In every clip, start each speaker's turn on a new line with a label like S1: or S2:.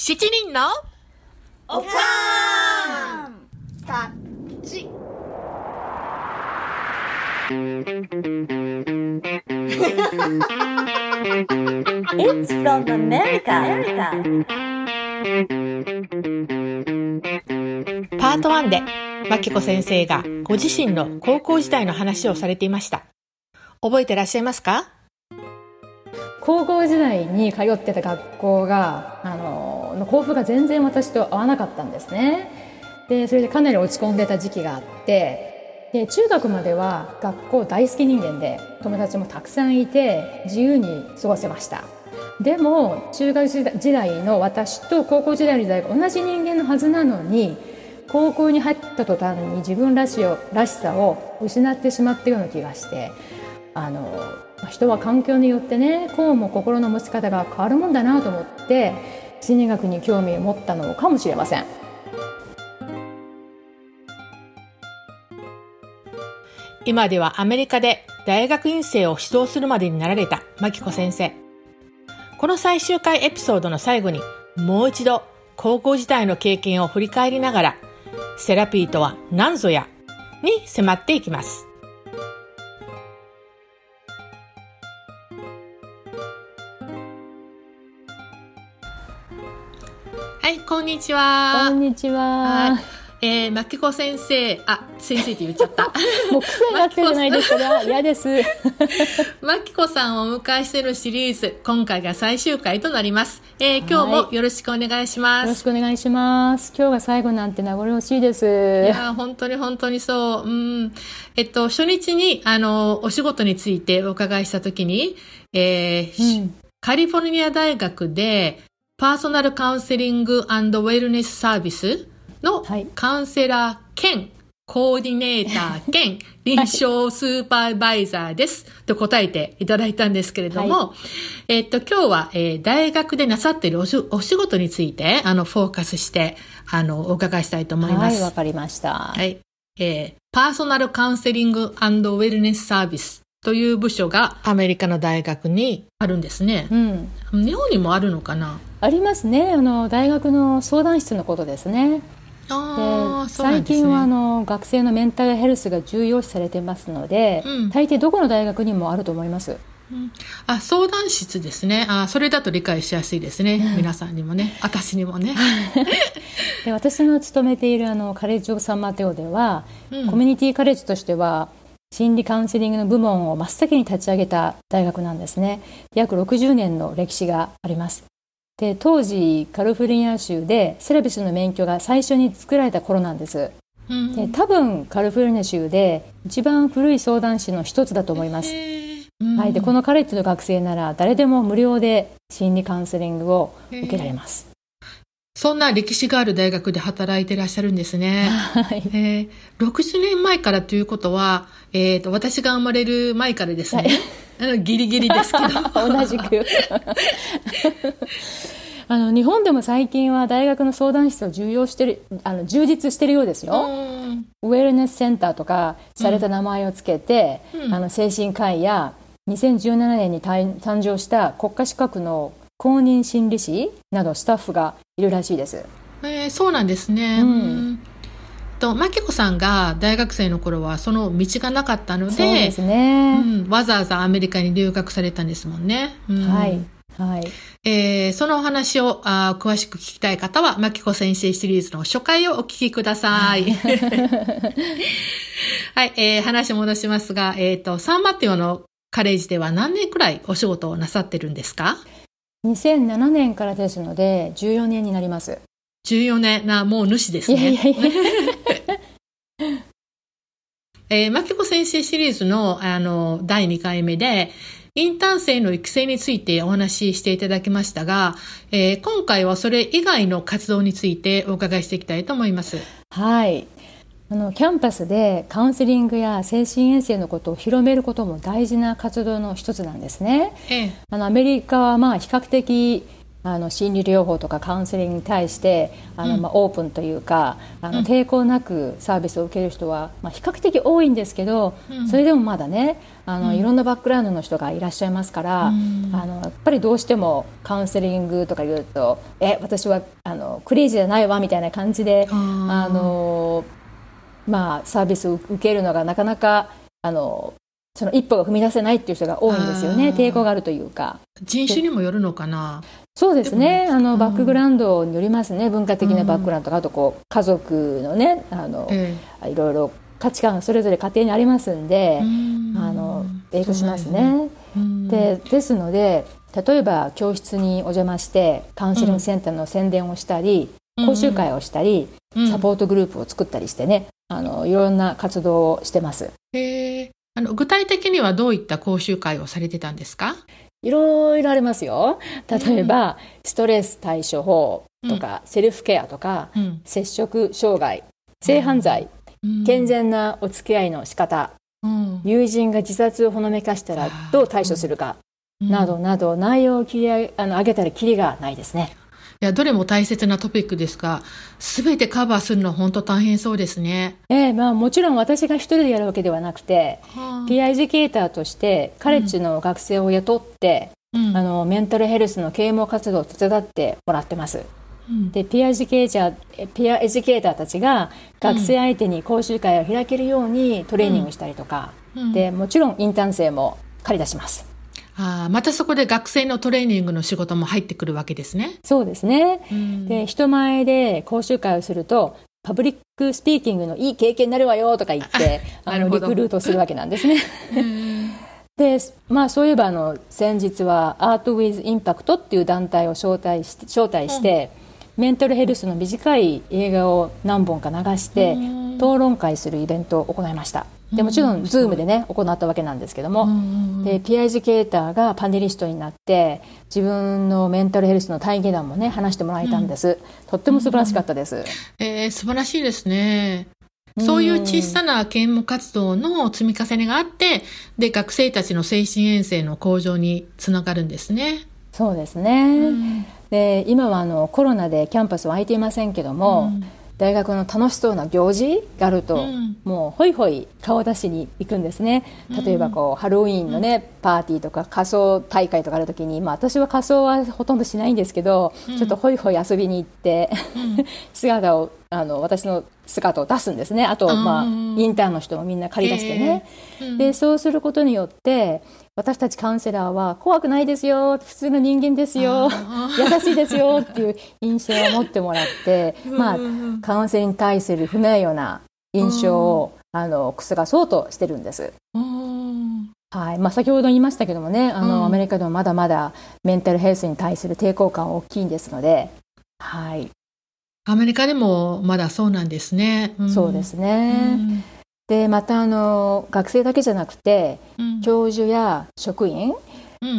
S1: 七人の
S2: おかーんタッチ。
S3: It's from America.
S1: パート1で、まきこ先生がご自身の高校時代の話をされていました。覚えてらっしゃいますか？
S4: 高校時代に通ってた学校があのの校風が全然私と合わなかったんですね。でそれでかなり落ち込んでた時期があってで中学までは学校大好き人間で友達もたくさんいて自由に過ごせました。でも中学時代の私と高校時代の時代が同じ人間のはずなのに高校に入った途端に自分らしをらしさを失ってしまったような気がしてあの人は環境によってねこうも心の持ち方が変わるもんだなと思って心理学に興味を持ったのかもしれません
S1: 今ではアメリカで大学院生を指導するまでになられたまきこ先生。この最終回エピソードの最後にもう一度高校時代の経験を振り返りながらセラピーとは何ぞやに迫っていきます。はい、こんにちは。
S4: こんにちは、
S1: はい。えー、まきこ先生、あ、先生って言っちゃった。
S4: もう癖になってるじゃないですか嫌です
S1: まきこさんをお迎えしているシリーズ、今回が最終回となります。えー、今日もよろしくお願いします。
S4: よろしくお願いします今日が最後なんて名残惜しいです
S1: いやー本当に本当にそう。うん。えっと、初日に、あの、お仕事についてお伺いしたときに、えー
S4: うん
S1: カリフォルニア大学で、パーソナルカウンセリングウェルネスサービスの
S4: はい
S1: カウンセラー兼、コーディネーター兼、臨床スーパーバイザーです。と答えていただいたんですけれども、えっと、今日は、えー大学でなさっているおしお仕事について、あの、フォーカスして、あの、お伺いしたいと思います。
S4: はいわかりました、
S1: はい。えーパーソナルカウンセリングウェルネスサービスという部署がアメリカの大学にあるんですね
S4: う。ん
S1: 日本にもあるのかな？
S4: ありますねあの大学の相談室のことですねで。最近はあの学生のメンタルヘルスが重要視されてますので、
S1: うん
S4: 大抵どこの大学にもあると思います
S1: あ、相談室ですね。あ、それだと理解しやすいですね。皆さんにもね。私にもね。
S4: で私の勤めているあのカレッジ・オブ・サンマテオでは、
S1: うん
S4: コミュニティカレッジとしては心理カウンセリングの部門を真っ先に立ち上げた大学なんですね。約60年の歴史があります。で当時カリフォルニア州でセラピスの免許が最初に作られた頃なんです。
S1: うん
S4: で多分カリフォルニア州で一番古い相談師の一つだと思います、はい、でこのカレッジの学生なら誰でも無料で心理カウンセリングを受けられます、
S1: そんな歴史がある大学で働いてらっしゃるんですね。
S4: はい。
S1: えー、60年前からということは、えー、と私が生まれる前からですね。あのギリギリですけど。
S4: 同じく。あの日本でも最近は大学の相談室を重要してるあの充実してるようですよ、
S1: うん。
S4: ウェルネスセンターとかされた名前をつけて、
S1: うん。
S4: あの精神科医や2017年に誕誕生した国家資格の公認心理師などスタッフがいるらしいです
S1: えーそうなんですね。
S4: うん
S1: うんと、まきこさんが大学生の頃はその道がなかったので、
S4: そうですね、
S1: うんわざわざアメリカに留学されたんですもんね。うん
S4: はいはい
S1: えーそのお話をあー詳しく聞きたい方は、まきこ先生シリーズの初回をお聞きください。はい、えー話戻しますが、えっ、と、サンマテオのカレッジでは何年くらいお仕事をなさってるんですか？
S4: 2007年からですので14年になります
S1: ?14 年な、もう主です
S4: い
S1: ね。
S4: やいやいや
S1: えー、マキコ先生シリーズの、あの、第2回目で、インターン生の育成についてお話ししていただきましたが、えー今回はそれ以外の活動についてお伺いしていきたいと思います。
S4: はいあのキャンパスでカウンセリングや精神衛生のことを広めることも大事な活動の一つなんですね。
S1: ええ。
S4: あのアメリカはまあ比較的あの心理療法とかカウンセリングに対してあの、まあ、オープンというかあの、抵抗なくサービスを受ける人は、まあ、比較的多いんですけど、それでもまだねあの、いろんなバックグラウンドの人がいらっしゃいますから、あのやっぱりどうしてもカウンセリングとか言うと「え私はあのクレイジーじゃないわ」みたいな感じであの、まあ、サービスを受けるのがなかなかあのその一歩が踏み出せないっていう人が多いんですよね。抵抗があるというか。
S1: 人種にもよるのかな？
S4: そうですね。あの、バックグラウンドによりますね。文化的なバックグラウンドとか、あとこう家族のねあの、ええ、いろいろ価値観それぞれ家庭にありますんで、ん。あの影響しますね。でですので例えば教室にお邪魔してカウンセリングセンターの宣伝をしたり、講習会をしたり、サポートグループを作ったりしてねあのいろんな活動をしてます。
S1: へあの具体的にはどういった講習会をされてたんですか？
S4: いろいろありますよ。例えば、うん、ストレス対処法とか、うん、セルフケアとか、うん、接触障害、性犯罪、健全なお付き合いの仕方、友人が自殺をほのめかしたらどう対処するか、などなど内容を切りあの上げたらきりがないですね。
S1: いや、どれも大切なトピックですが、すべてカバーするのは本当大変そうですね。
S4: ええー、まあもちろん私が一人でやるわけではなくて、はあ、 peer educator としてカレッジの学生を雇って、うん、あのメンタルヘルスの啓蒙活動を手伝ってもらってます。うん、で peer educator peer educator たちが学生相手に講習会を開けるようにトレーニングしたりとか、うん、でもちろんインターン生も借り出します。
S1: あまたそこで学生のトレーニングの仕事も入ってくるわけですね。
S4: そうですね。うん、で、人前で講習会をすると、 public speaking のいい経験になるわよとか言って、あの、リクルートするわけなんですね。で、まあそういえばあの、先日は Art With Impact っていう団体を招待して、招待して、うん、メンタルヘルスの短い映画を何本か流して、討論会するイベントを行いました。でもちろん、ズームでね、行ったわけなんですけども、で、 peer educator がパネリストになって、自分のメンタルヘルスの体験談もね、話してもらえたんです。とっても素晴らしかったです。
S1: えー、素晴らしいですね。そういう小さな啓蒙活動の積み重ねがあって、で、学生たちの精神衛生の向上につながるんですね。
S4: そうですね。で、今はあのコロナでキャンパスは開いていませんけども、うん大学の楽しそうな行事があると、うん、もうホイホイ顔出しに行くんですね。例えばこう、ハロウィーンのねパーティーとか仮装大会とかある時に、まあ、私は仮装はほとんどしないんですけど、うん、ちょっとホイホイ遊びに行って、姿をあの私の姿を出すんですね。あと、まあ、インターンの人もみんな借り出してね、えー、でそうすることによって私たちカウンセラーは怖くないですよ普通の人間ですよ優しいですよっていう印象を持ってもらって、まあ、カウンセリングに対する不名誉な印象をあの覆そうとしてるんです。はい。まあ、先ほど言いましたけどもねあの、うん、アメリカでもまだまだメンタルヘルスに対する抵抗感大きいんですので、はい、
S1: アメリカでもまだそうなんですね。
S4: うん、そうですね、うんでまたあの学生だけじゃなくて、うん、教授や職員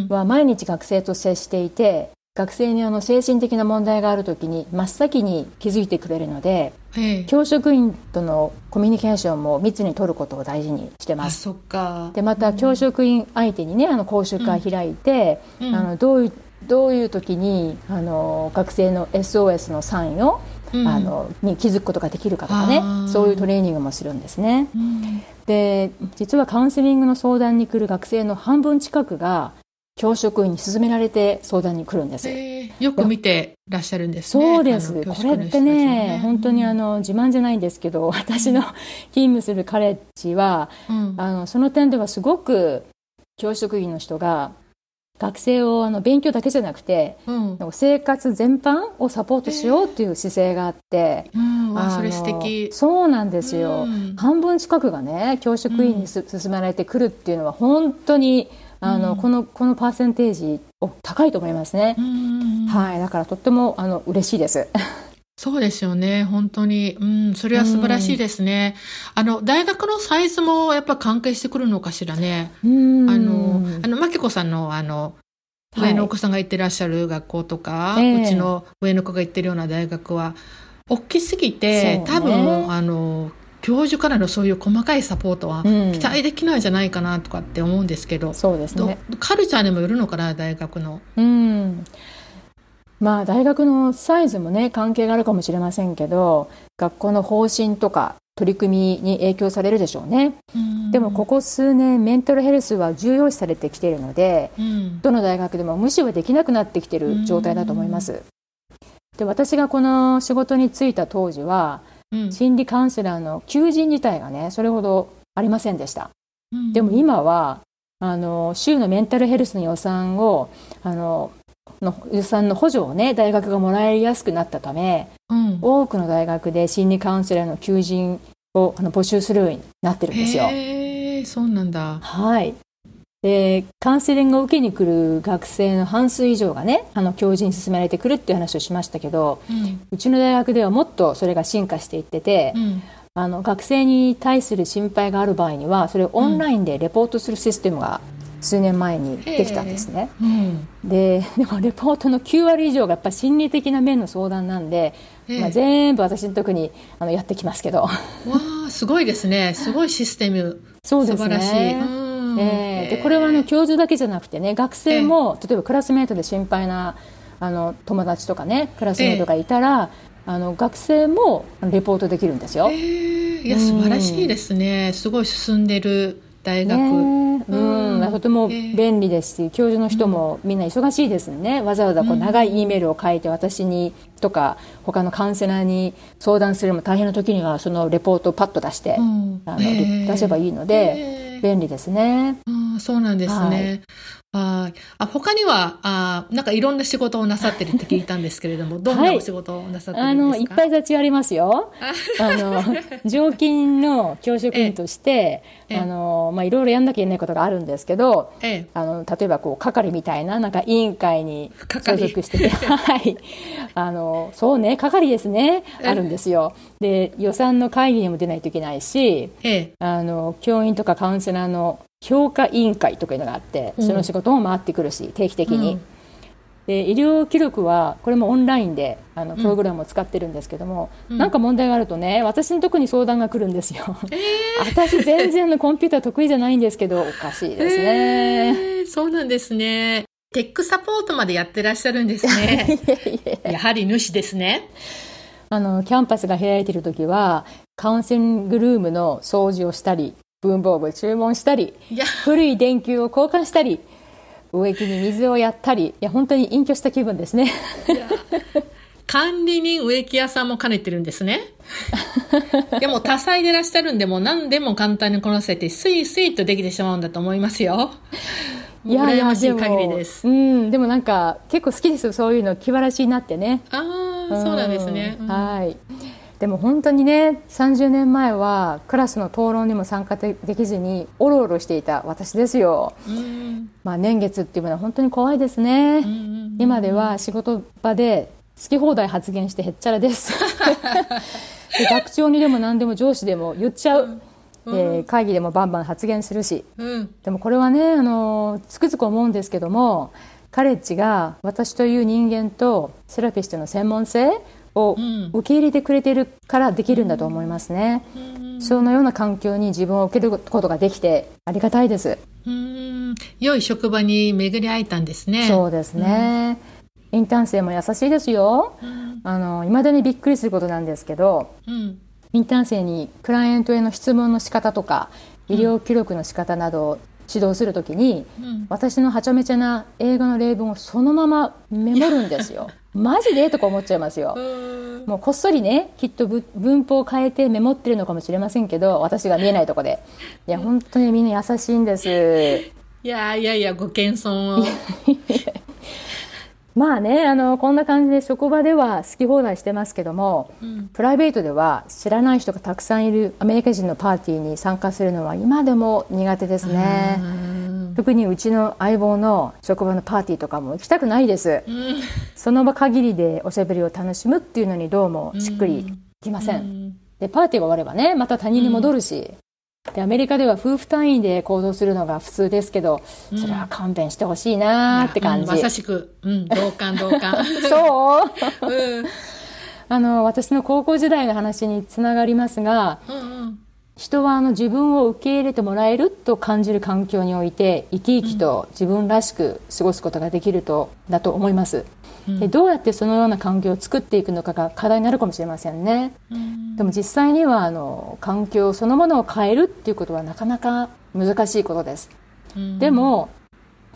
S4: は毎日学生と接していて学生にあの精神的な問題がある時に真っ先に気づいてくれるので、教職員とのコミュニケーションも密に取ることを大事にしてます。
S1: そっか。
S4: でまた教職員相手にねあの講習会開いて、うん、あのどういうどういう時にあの学生の SOS のサインをうん、あのに気づくことができるかとかね。そういうトレーニングもするんですね。うん、で実はカウンセリングの相談に来る学生の半分近くが教職員に勧められて相談に来るんです。
S1: えー、よく見てらっしゃるんです
S4: ね。そうです。これってね、ね本当にあの自慢じゃないんですけど、私の 勤務するカレッジは、うん、あのその点ではすごく教職員の人が学生をあの勉強だけじゃなくて、うん、生活全般をサポートしようっていう姿勢があって、
S1: えー、うん、それ素敵。
S4: そうなんですよ、うん、半分近くがね教職員にす、うん、進められてくるっていうのは本当にあの、このこのパーセンテージ高いと思いますね、はい。だからとってもあの嬉しいです
S1: そうですよね。本当に。うん、それは素晴らしいですね。あの、大学のサイズもやっぱ関係してくるのかしらね。あの、あの、まきこさんの、あの、上のお子さんが行ってらっしゃる学校とか、はい、うちの上の子が行ってるような大学は、大きすぎて、ね、多分、あの、教授からのそういう細かいサポートは期待できないんじゃないかなとかって思うんですけど、
S4: そうですね。
S1: カルチャーにもよるのかな、大学の。
S4: うん。まあ大学のサイズもね関係があるかもしれませんけど学校の方針とか取り組みに影響されるでしょうね、でもここ数年メンタルヘルスは重要視されてきているので、どの大学でも無視はできなくなってきている状態だと思います、で私がこの仕事に就いた当時は、心理カウンセラーの求人自体がねそれほどありませんでした、でも今はあの州のメンタルヘルスの予算をあのの予算の補助をね大学がもらいやすくなったため、うん、多くの大学で心理カウンセラーの求人をあの募集するようになってるんですよ。
S1: へそうなんだ。
S4: はい。でカウンセリングを受けに来る学生の半数以上がねあの教授に勧められてくるっていう話をしましたけど、うん、うちの大学ではもっとそれが進化していってて、うん、あの学生に対する心配がある場合にはそれをオンラインでレポートするシステムが数年前にできたんですね、えーうん、ででもレポートの9割以上がやっぱ心理的な面の相談なんで、えー、まあ、全部私の時にあのやってきますけど。わ
S1: あすごいですね。すごいシステム。そうですね。素晴らしい、
S4: えー、でこれはあの教授だけじゃなくてね学生も、例えばクラスメートで心配なあの友達とかねクラスメートがいたら、あの学生もレポートできるんですよ。え
S1: ー、いや素晴らしいですね、すごい進んでる大学、ね、
S4: うん、とても便利ですし、教授の人もみんな忙しいですね、わざわざこう長い E メールを書いて私にとか他のカウンセラーに相談するのも大変な時にはそのレポートをパッと出して、あの出せばいいので便利ですね。
S1: あそうなんですね。はい。あ、他には、あなんかいろんな仕事をなさってるって聞いたんですけれども、どんなお仕事をなさってるんですか、はい、あの、
S4: いっぱい立ちありますよ。あの、常勤の教職員として、あの、まあ、いろいろやんなきゃいけないことがあるんですけど、あの、例えばこう、係みたいな、なんか委員会に所属してて、はい。あの、そうね、係ですね、あるんですよ。で、予算の会議にも出ないといけないし、あの、教員とかカウンセラーの評価委員会とかいうのがあって、その仕事も回ってくるし定期的に、うん、で医療記録はこれもオンラインであのプログラムを使ってるんですけども、うん、なんか問題があるとね私のとこに相談が来るんですよ、えー、私全然のコンピューター得意じゃないんですけどおかしいですね、え
S1: ー、そうなんですね。テックサポートまでやってらっしゃるんですね。やはり主ですね。
S4: あのキャンパスが開いている時はカウンセリングルームの掃除をしたり文房具注文したり古い電球を交換したり植木に水をやったりいや本当に隠居した気分ですね。
S1: 管理人植木屋さんも兼ねてるんですね。いやもう多彩でいらっしゃるんでも何でも簡単にこなせてスイスイとできてしまうんだと思いますよ。いましい限りです。
S4: うんでもなんか結構好きですそういうの気晴らしになってね。
S1: ああそうなんですね、
S4: うん、はいでも本当にね30年前はクラスの討論にも参加できずにおろおろしていた私ですよ、まあ、年月っていうのは本当に怖いですね、今では仕事場で好き放題発言してへっちゃらです。で学長にでも何でも上司でも言っちゃう、うん、会議でもバンバン発言するし、うん、でもこれはねあのつくづく思うんですけどもカレッジが私という人間とセラピストの専門性を受け入れてくれているからできるんだと思いますね、そのような環境に自分を受けることができてありがたいです。
S1: 良い職場に巡り会えたんですね。
S4: そうですね、うん、インターン生も優しいですよ、うん、あの未だにびっくりすることなんですけど、うん、インターン生にクライアントへの質問の仕方とか医療記録の仕方などを指導するときに、私のはちゃめちゃな英語の例文をそのままメモるんですよマジで？とか思っちゃいますよ。もうこっそりね、きっと文法を変えてメモってるのかもしれませんけど、私が見えないとこで。いや、本当にみんな優しいんです。
S1: いやいやいや、ご謙遜を。
S4: まあね、あの、こんな感じで職場では好き放題してますけども、うん、プライベートでは知らない人がたくさんいるアメリカ人のパーティーに参加するのは今でも苦手ですね。特にうちの相棒の職場のパーティーとかも行きたくないです、うん、その場限りでおしゃべりを楽しむっていうのにどうもしっくりきません、うん、でパーティーが終わればねまた他人に戻るし、でアメリカでは夫婦単位で行動するのが普通ですけど、それは勘弁してほしいなって感じ、
S1: まさしく、うん、同感同感。
S4: そう、うん、あの私の高校時代の話につながりますが、うんうん。人はあの自分を受け入れてもらえると感じる環境において生き生きと自分らしく過ごすことができるとだと思います、でどうやってそのような環境を作っていくのかが課題になるかもしれませんね。でも実際にはあの環境そのものを変えるっていうことはなかなか難しいことです。でも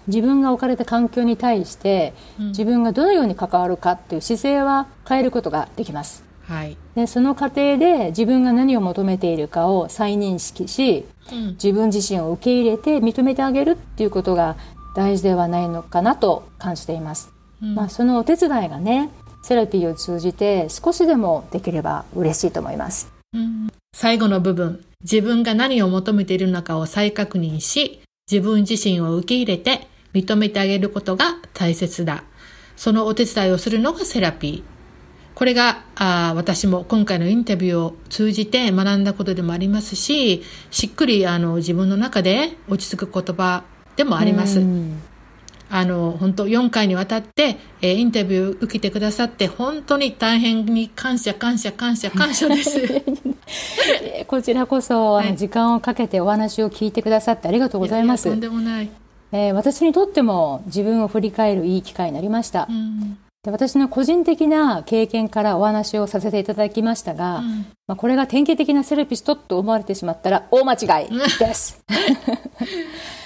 S4: 自分が置かれた環境に対して自分がどのように関わるかっていう姿勢は変えることができます。
S1: はい。
S4: でその過程で自分が何を求めているかを再認識し
S1: うん
S4: 自分自身を受け入れて認めてあげるっていうことが大事ではないのかなと感じています。まあ、そのお手伝いがねセラピーを通じて少しでもできれば嬉しいと思います。
S1: 最後の部分、自分が何を求めているのかを再確認し、自分自身を受け入れて認めてあげることが大切だ。そのお手伝いをするのがセラピー。これがあー私も今回のインタビューを通じて学んだことでもありますし、しっくりあの自分の中で落ち着く言葉でもあります。
S4: うん
S1: あの、本当4回にわたって、えーインタビュー受けてくださって、本当に大変に感謝、感謝、感謝、感謝です。
S4: え ーこちらこそ、あ
S1: はい
S4: の時間をかけてお話を聞いてくださってありがとうございます。
S1: ややとんでもない。
S4: えー私にとっても自分を振り返るいい機会になりました。
S1: うん
S4: で私の個人的な経験からお話をさせていただきましたが、
S1: うん
S4: まあ、これが典型的なセラピストと思われてしまったら大間違いです。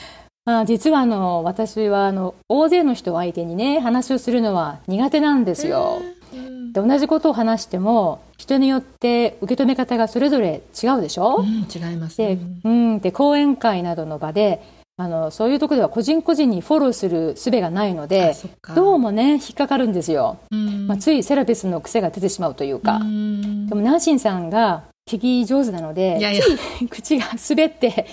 S4: まあ実はあの私はあの大勢の人を相手にね話をするのは苦手なんですよ。
S1: うん。
S4: で同じことを話しても人によって受け止め方がそれぞれ違うでしょ、
S1: うん違います。
S4: でうん、で講演会などの場であのそういうところでは個人個人にフォローする術がないの
S1: あ
S4: でどうもね引っかかるんですよ、
S1: うん。
S4: まあ、ついセラピスの癖が出てしまうというか、
S1: うん。
S4: でもナンシンさんが聞き上手なので
S1: いやいや。
S4: 口が滑って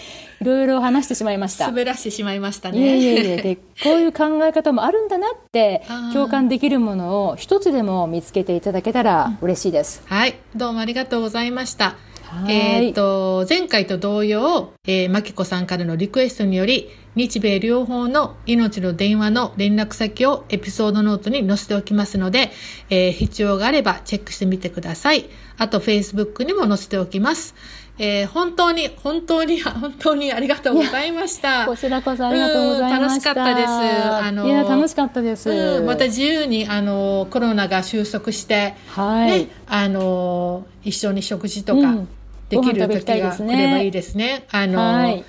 S4: いろいろ話してしまいました。
S1: 滑らしてしまいましたね。
S4: いえいえいえでこういう考え方もあるんだなって共感できるものを一つでも見つけていただけたら嬉しいです。
S1: はい、どうもありがとうございました。
S4: はい
S1: えっ、と、前回と同様、えー、まきこさんからのリクエストにより、日米両方の命の電話の連絡先をエピソードノートに載せておきますので、えー必要があればチェックしてみてください。あと、Facebook にも載せておきます。えー本当に、本当に、本当にありがとうございました。
S4: こちらこそありがとうございました。
S1: うん楽しかったですあの
S4: いや楽しかったです。
S1: うん、また自由に、あの、コロナが収束して、
S4: はい、
S1: ね、あのー一緒に食事とか
S4: うん
S1: できる時が来ればいいですね。あのー
S4: はい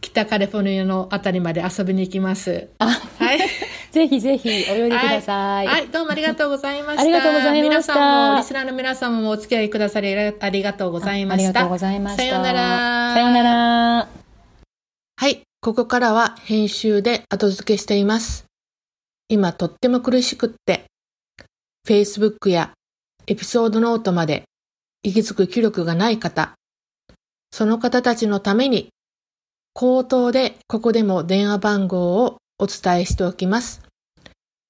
S1: 北カリフォルニアのあたりまで遊びに行きます。
S4: あ
S1: はい。
S4: ぜひぜひお寄りください。
S1: はい。はいどうもありがとうございました。
S4: ありがとうございました
S1: 皆さんも、リスナーの皆さんもお付き合いくださりありがとうございました。
S4: ありがとうございました。
S1: さようなら。
S4: さようなら。
S1: はい。ここからは編集で後付けしています。今とっても苦しくって、Facebook やエピソードノートまで行き着く気力がない方、その方たちのために、口頭でここでも電話番号をお伝えしておきます。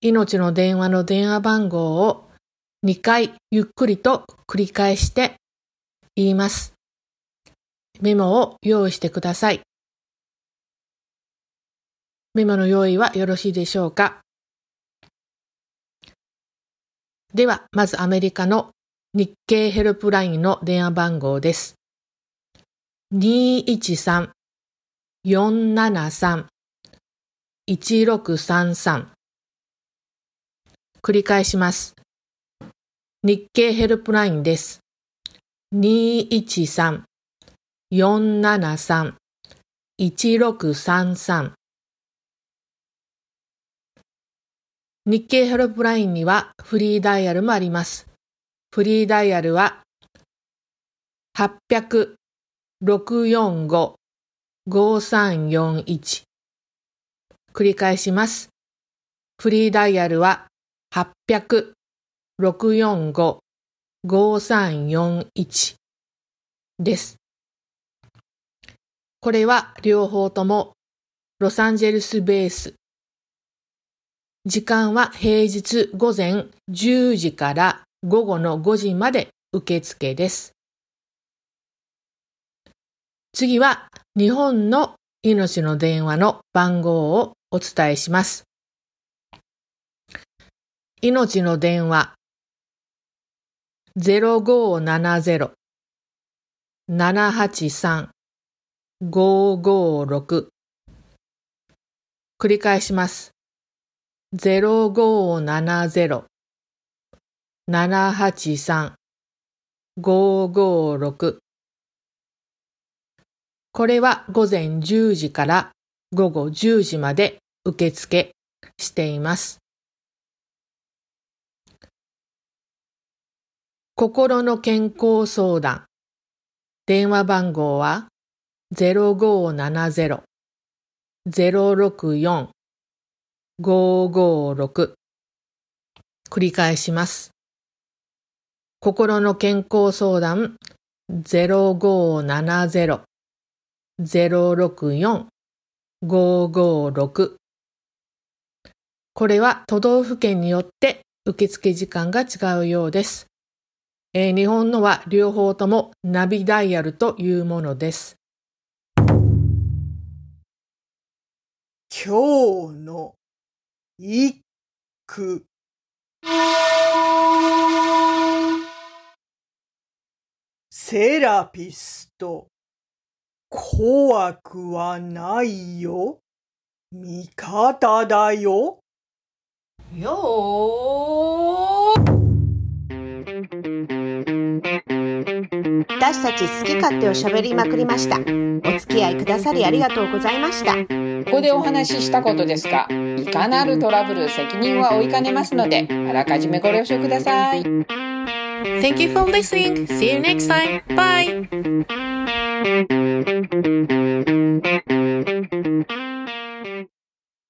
S1: 命の電話の電話番号を2回ゆっくりと繰り返して言います。メモを用意してください。メモの用意はよろしいでしょうか？では、まずアメリカの日経ヘルプラインの電話番号です。213-473 1633繰り返します。日経ヘルプラインです。213-473-1633日経ヘルプラインにはフリーダイヤルもあります。フリーダイヤルは800-645-5341繰り返します。フリーダイヤルは800-645-5341です。これは両方ともロサンゼルスベース。時間は平日午前10時から午後の5時まで受付です。次は日本の命の電話の番号をお伝えします。命の電話。0570-783-556繰り返します。783-556これは午前10時から午後10時まで受付しています。心の健康相談。電話番号は0570-064-556繰り返します。心の健康相談。0570-064-556これは都道府県によって受付時間が違うようです。えー、日本のは両方ともナビダイヤルというものです。
S2: 今日の一句セラピスト怖くはないよ味方だよ
S1: よー
S5: 私たち好き勝手を喋りまくりました。お付き合いくださりありがとうございました。
S6: ここでお話ししたことですが、いかなるトラブル責任は負いかねますので、あらかじめご了承ください。
S1: Thank you for listening. See you next time. Bye. Thank you.